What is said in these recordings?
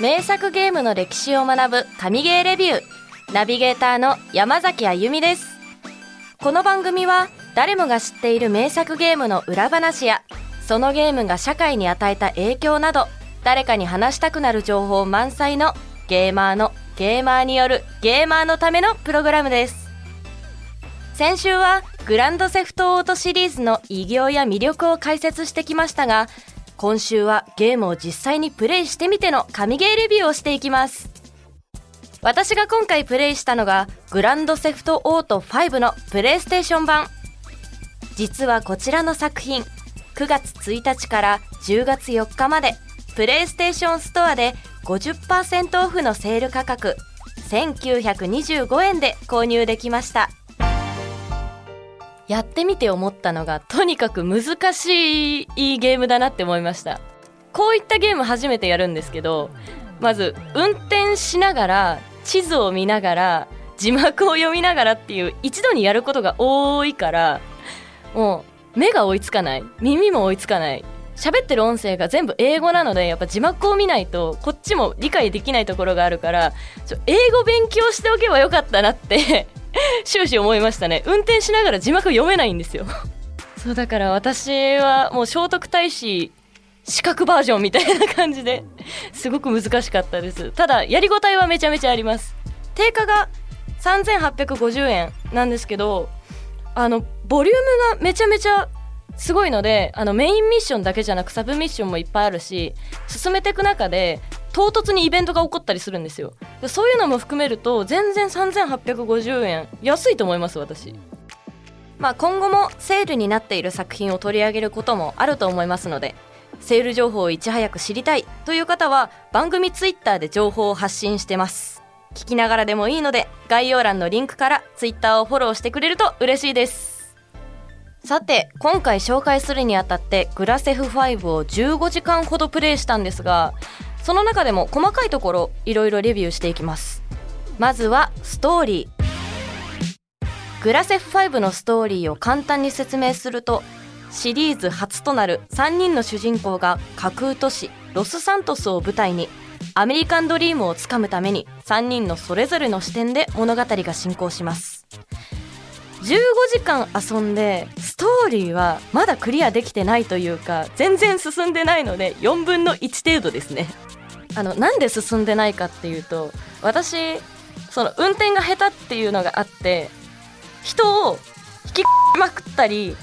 名作ゲームの歴史を学ぶ神ゲーレビュー。ナビゲーターの山崎あゆみです。この番組は誰もが知っている名作ゲームの裏話やそのゲームが社会に与えた影響など誰かに話したくなる情報満載のゲーマーのゲーマーによるゲーマーのためのプログラムです。先週はグランドセフトオートシリーズの偉業や魅力を解説してきましたが今週はゲームを実際にプレイしてみての神ゲーレビューをしていきます。私が今回プレイしたのがグランドセフトオート5のプレイステーション版。実はこちらの作品9月1日から10月4日までプレイステーションストアで50%オフのセール価格1925円で購入できました。やってみて思ったのがとにかく難しいゲームだなって思いました。こういったゲーム初めてやるんですけどまず運転しながら地図を見ながら字幕を読みながらっていう一度にやることが多いからもう目が追いつかない耳も追いつかない喋ってる音声が全部英語なのでやっぱ字幕を見ないとこっちも理解できないところがあるから英語勉強しておけばよかったなって 終始思いましたね。運転しながら字幕読めないんですよ。そうだから私はもう聖徳太子資格バージョンみたいな感じで すごく難しかったです。ただやりごたえはめちゃめちゃあります。定価が3850円なんですけどあのボリュームがめちゃめちゃすごいのであのメインミッションだけじゃなくサブミッションもいっぱいあるし進めていく中で唐突にイベントが起こったりするんですよ。そういうのも含めると全然3850円安いと思います私。まあ今後もセールになっている作品を取り上げることもあると思いますのでセール情報をいち早く知りたいという方は番組ツイッターで情報を発信してます。聞きながらでもいいので概要欄のリンクからツイッターをフォローしてくれると嬉しいです。さて今回紹介するにあたってグラセフ5を15時間ほどプレイしたんですがその中でも細かいところいろいろレビューしていきます。まずはストーリー。グラセフ5のストーリーを簡単に説明するとシリーズ初となる3人の主人公が架空都市ロスサントスを舞台にアメリカンドリームをつかむために3人のそれぞれの視点で物語が進行します。15時間遊んでストーリーはまだクリアできてないというか全然進んでないので4分の1程度ですね。あのなんで進んでないかっていうと私その運転が下手っていうのがあって人を引きまくったり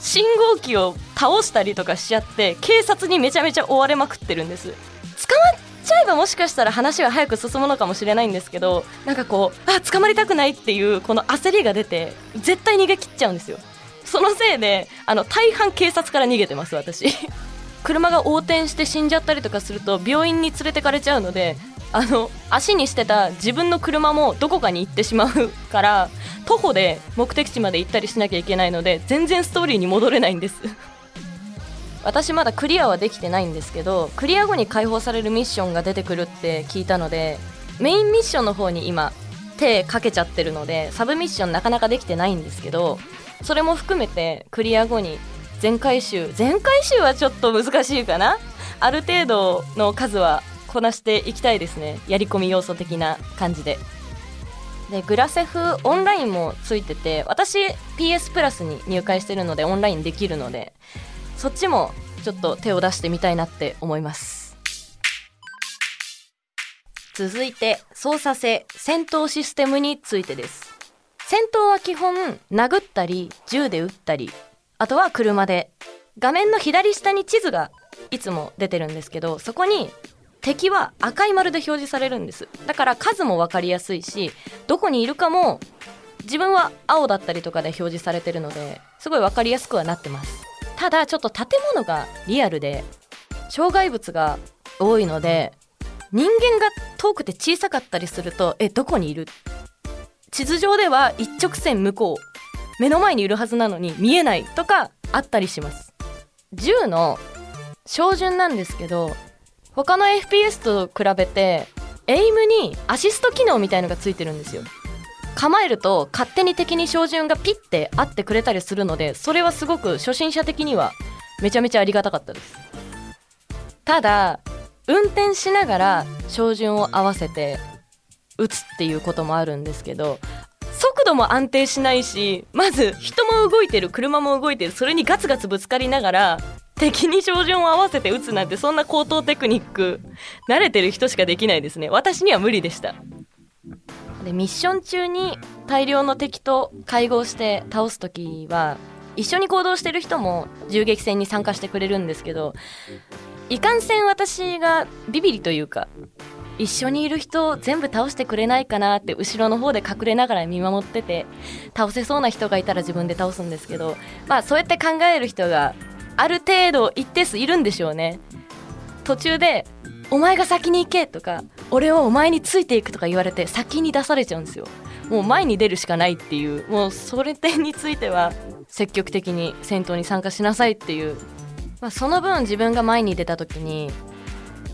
信号機を倒したりとかしちゃって警察にめちゃめちゃ追われまくってるんです。えばもしかしたら話は早く進むのかもしれないんですけどなんかこうあ捕まりたくないっていうこの焦りが出て絶対逃げ切っちゃうんですよ。そのせいであの大半警察から逃げてます私。車が横転して死んじゃったりとかすると病院に連れてかれちゃうのであの足にしてた自分の車もどこかに行ってしまうから徒歩で目的地まで行ったりしなきゃいけないので全然ストーリーに戻れないんです。私まだクリアはできてないんですけどクリア後に解放されるミッションが出てくるって聞いたのでメインミッションの方に今手かけちゃってるのでサブミッションなかなかできてないんですけどそれも含めてクリア後に全回収全回収はちょっと難しいかな？ある程度の数はこなしていきたいですね。やり込み要素的な感じで。でグラセフオンラインもついてて私 PS プラスに入会してるのでオンラインできるのでそっちもちょっと手を出してみたいなって思います。続いて操作性戦闘システムについてです。戦闘は基本殴ったり銃で撃ったりあとは車で画面の左下に地図がいつも出てるんですけどそこに敵は赤い丸で表示されるんです。だから数も分かりやすいしどこにいるかも自分は青だったりとかで表示されてるのですごい分かりやすくはなってます。ただちょっと建物がリアルで障害物が多いので人間が遠くて小さかったりするとえどこにいる？地図上では一直線向こう目の前にいるはずなのに見えないとかあったりします。銃の照準なんですけど他の FPS と比べてエイムにアシスト機能みたいのがついてるんですよ。構えると勝手に敵に照準がピッて合ってくれたりするのでそれはすごく初心者的にはめちゃめちゃありがたかったです。ただ運転しながら照準を合わせて打つっていうこともあるんですけど速度も安定しないしまず人も動いてる車も動いてるそれにガツガツぶつかりながら敵に照準を合わせて打つなんてそんな高等テクニック慣れてる人しかできないですね。私には無理でした。でミッション中に大量の敵と会合して倒す時は一緒に行動してる人も銃撃戦に参加してくれるんですけどいかんせん私がビビリというか一緒にいる人を全部倒してくれないかなって後ろの方で隠れながら見守ってて倒せそうな人がいたら自分で倒すんですけどまあそうやって考える人がある程度一定数いるんでしょうね。途中で「お前が先に行け」とか「俺はお前についていく」とか言われて先に出されちゃうんですよ。もう前に出るしかないっていう。もうそれ点については積極的に戦闘に参加しなさいっていう、まあ、その分自分が前に出た時に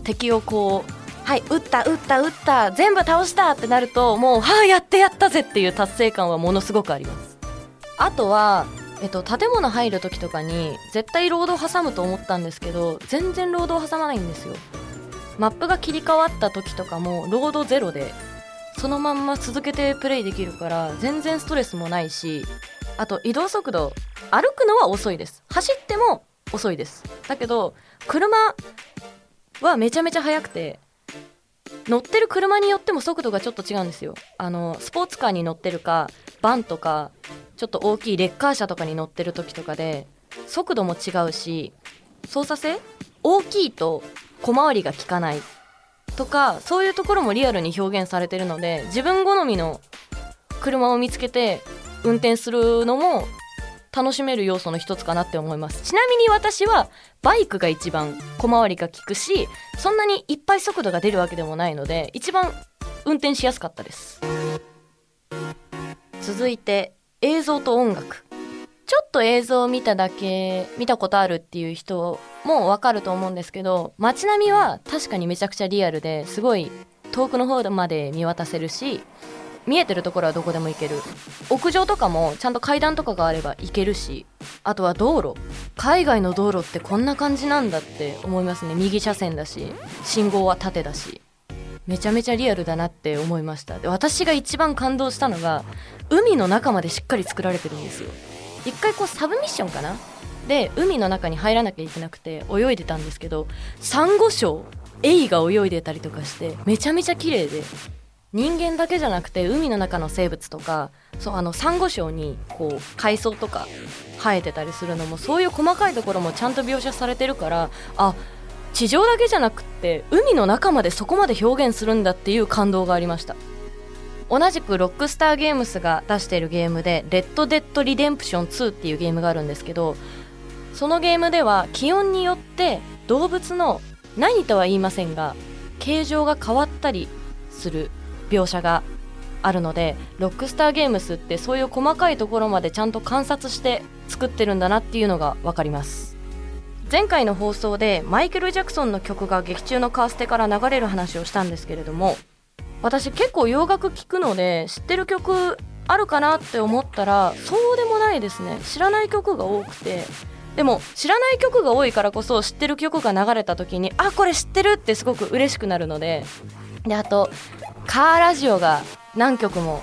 敵をこうはい撃った撃った撃った全部倒したってなるともうはあやってやったぜっていう達成感はものすごくあります。あとはえっと、建物入る時とかに絶対ロードを挟むと思ったんですけど全然ロードを挟まないんですよ。マップが切り替わった時とかもロードゼロでそのまんま続けてプレイできるから全然ストレスもないしあと移動速度歩くのは遅いです。走っても遅いです。だけど車はめちゃめちゃ速くて乗ってる車によっても速度がちょっと違うんですよ。あのスポーツカーに乗ってるかバンとかちょっと大きいレッカー車とかに乗ってる時とかで速度も違うし操作性大きいと小回りが利かないとかそういうところもリアルに表現されてるので自分好みの車を見つけて運転するのも楽しめる要素の一つかなって思います。ちなみに私はバイクが一番小回りが利くしそんなにいっぱい速度が出るわけでもないので一番運転しやすかったです。続いて映像と音楽。ちょっと映像を見ただけ見たことあるっていう人もわかると思うんですけど街並みは確かにめちゃくちゃリアルですごい遠くの方まで見渡せるし見えてるところはどこでも行ける。屋上とかもちゃんと階段とかがあれば行けるしあとは道路。海外の道路ってこんな感じなんだって思いますね。右車線だし信号は縦だし。めちゃめちゃリアルだなって思いました。で私が一番感動したのが海の中までしっかり作られてるんですよ。一回こうサブミッションかな？で海の中に入らなきゃいけなくて泳いでたんですけどサンゴ礁エイが泳いでたりとかしてめちゃめちゃ綺麗で人間だけじゃなくて海の中の生物とかそうあのサンゴ礁にこう海藻とか生えてたりするのもそういう細かいところもちゃんと描写されてるからあ地上だけじゃなくって海の中までそこまで表現するんだっていう感動がありました。同じくロックスターゲームスが出しているゲームで「レッド・デッド・リデンプション2」っていうゲームがあるんですけどそのゲームでは気温によって動物の何とは言いませんが形状が変わったりする描写があるのでロックスターゲームスってそういう細かいところまでちゃんと観察して作ってるんだなっていうのが分かります。前回の放送でマイケル・ジャクソンの曲が劇中のカーステから流れる話をしたんですけれども私結構洋楽聴くので知ってる曲あるかなって思ったらそうでもないですね。知らない曲が多くて。でも知らない曲が多いからこそ知ってる曲が流れた時にあこれ知ってるってすごく嬉しくなるので。であとカーラジオが何曲も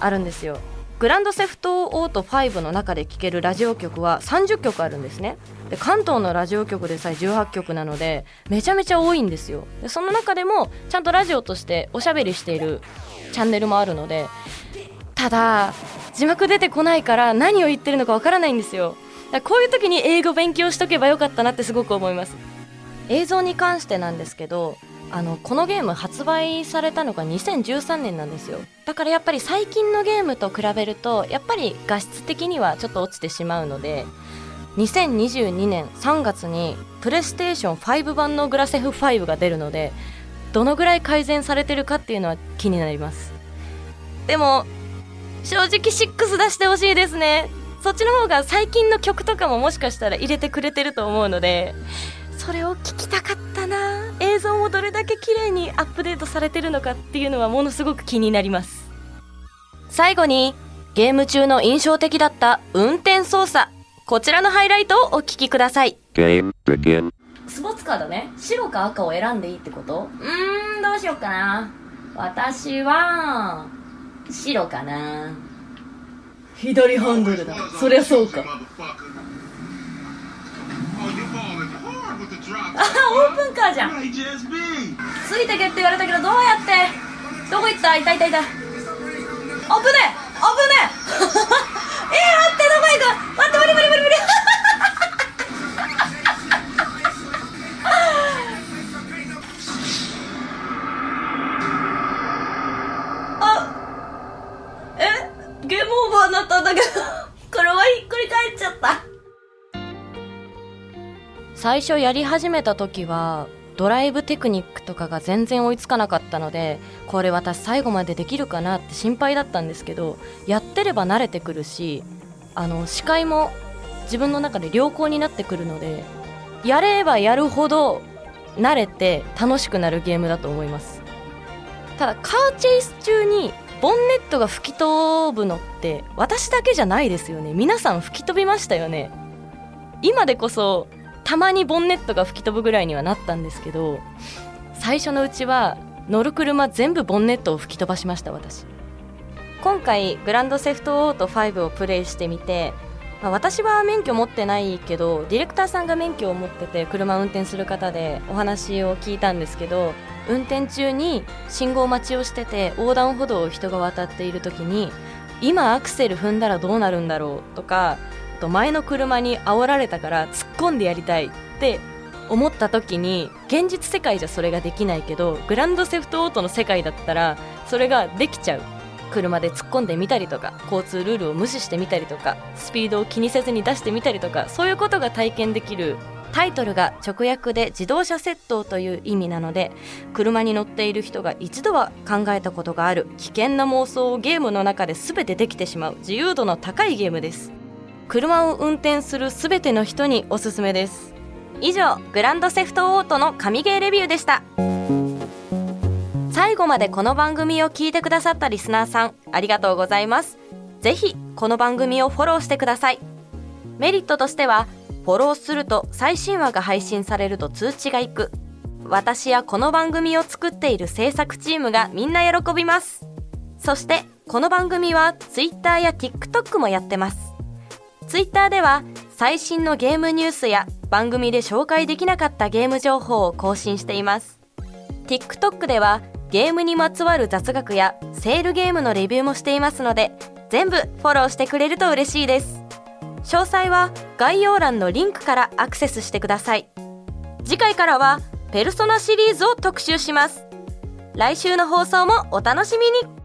あるんですよ。グランドセフトオート5の中で聴けるラジオ局は30曲あるんですね。で関東のラジオ局でさえ18曲なのでめちゃめちゃ多いんですよ。でその中でもちゃんとラジオとしておしゃべりしているチャンネルもあるのでただ字幕出てこないから何を言ってるのかわからないんですよ。だこういう時に英語勉強しとけばよかったなってすごく思います。映像に関してなんですけどあのこのゲーム発売されたのが2013年なんですよ。だからやっぱり最近のゲームと比べるとやっぱり画質的にはちょっと落ちてしまうので2022年3月にプレイステーション5版のグラセフ5が出るのでどのぐらい改善されてるかっていうのは気になります。でも正直6出してほしいですね。そっちの方が最近の曲とかももしかしたら入れてくれてると思うのでそれを聞きたかったな。映像もどれだけ綺麗にアップデートされてるのかっていうのはものすごく気になります。最後にゲーム中の印象的だった運転操作。こちらのハイライトをお聞きください。スポーツカードね。白か赤を選んでいいってこと？うーんどうしよっかな。私は白かな。左ハンドルだ。そりゃそうかオープンカーじゃんついてけって言われたけどどうやって？どこ行った？いたいたいた。危ねえ！危ねえ！えー、待ってどこ行く？待って無理無理無理無理最初やり始めた時はドライブテクニックとかが全然追いつかなかったのでこれ私最後までできるかなって心配だったんですけどやってれば慣れてくるしあの視界も自分の中で良好になってくるのでやればやるほど慣れて楽しくなるゲームだと思います。ただカーチェイス中にボンネットが吹き飛ぶのって私だけじゃないですよね。皆さん吹き飛びましたよね。今でこそたまにボンネットが吹き飛ぶぐらいにはなったんですけど最初のうちは乗る車全部ボンネットを吹き飛ばしました私。今回グランドセフトオート5をプレイしてみて、まあ、私は免許持ってないけどディレクターさんが免許を持ってて車運転する方でお話を聞いたんですけど運転中に信号待ちをしてて横断歩道を人が渡っている時に今アクセル踏んだらどうなるんだろうとかと前の車に煽られたから突っ込んでやりたいって思った時に現実世界じゃそれができないけどグランドセフトオートの世界だったらそれができちゃう。車で突っ込んでみたりとか交通ルールを無視してみたりとかスピードを気にせずに出してみたりとかそういうことが体験できる。タイトルが直訳で自動車窃盗という意味なので車に乗っている人が一度は考えたことがある危険な妄想をゲームの中で全てできてしまう。自由度の高いゲームです。車を運転するすべての人におすすめです。以上グランドセフトオートの神ゲーレビューでした。最後までこの番組を聞いてくださったリスナーさんありがとうございます。ぜひこの番組をフォローしてください。メリットとしてはフォローすると最新話が配信されると通知がいく。私やこの番組を作っている制作チームがみんな喜びます。そしてこの番組は Twitter や TikTok もやってます。ツイッターでは最新のゲームニュースや番組で紹介できなかったゲーム情報を更新しています。TikTok ではゲームにまつわる雑学やセールゲームのレビューもしていますので全部フォローしてくれると嬉しいです。詳細は概要欄のリンクからアクセスしてください。次回からはペルソナシリーズを特集します。来週の放送もお楽しみに。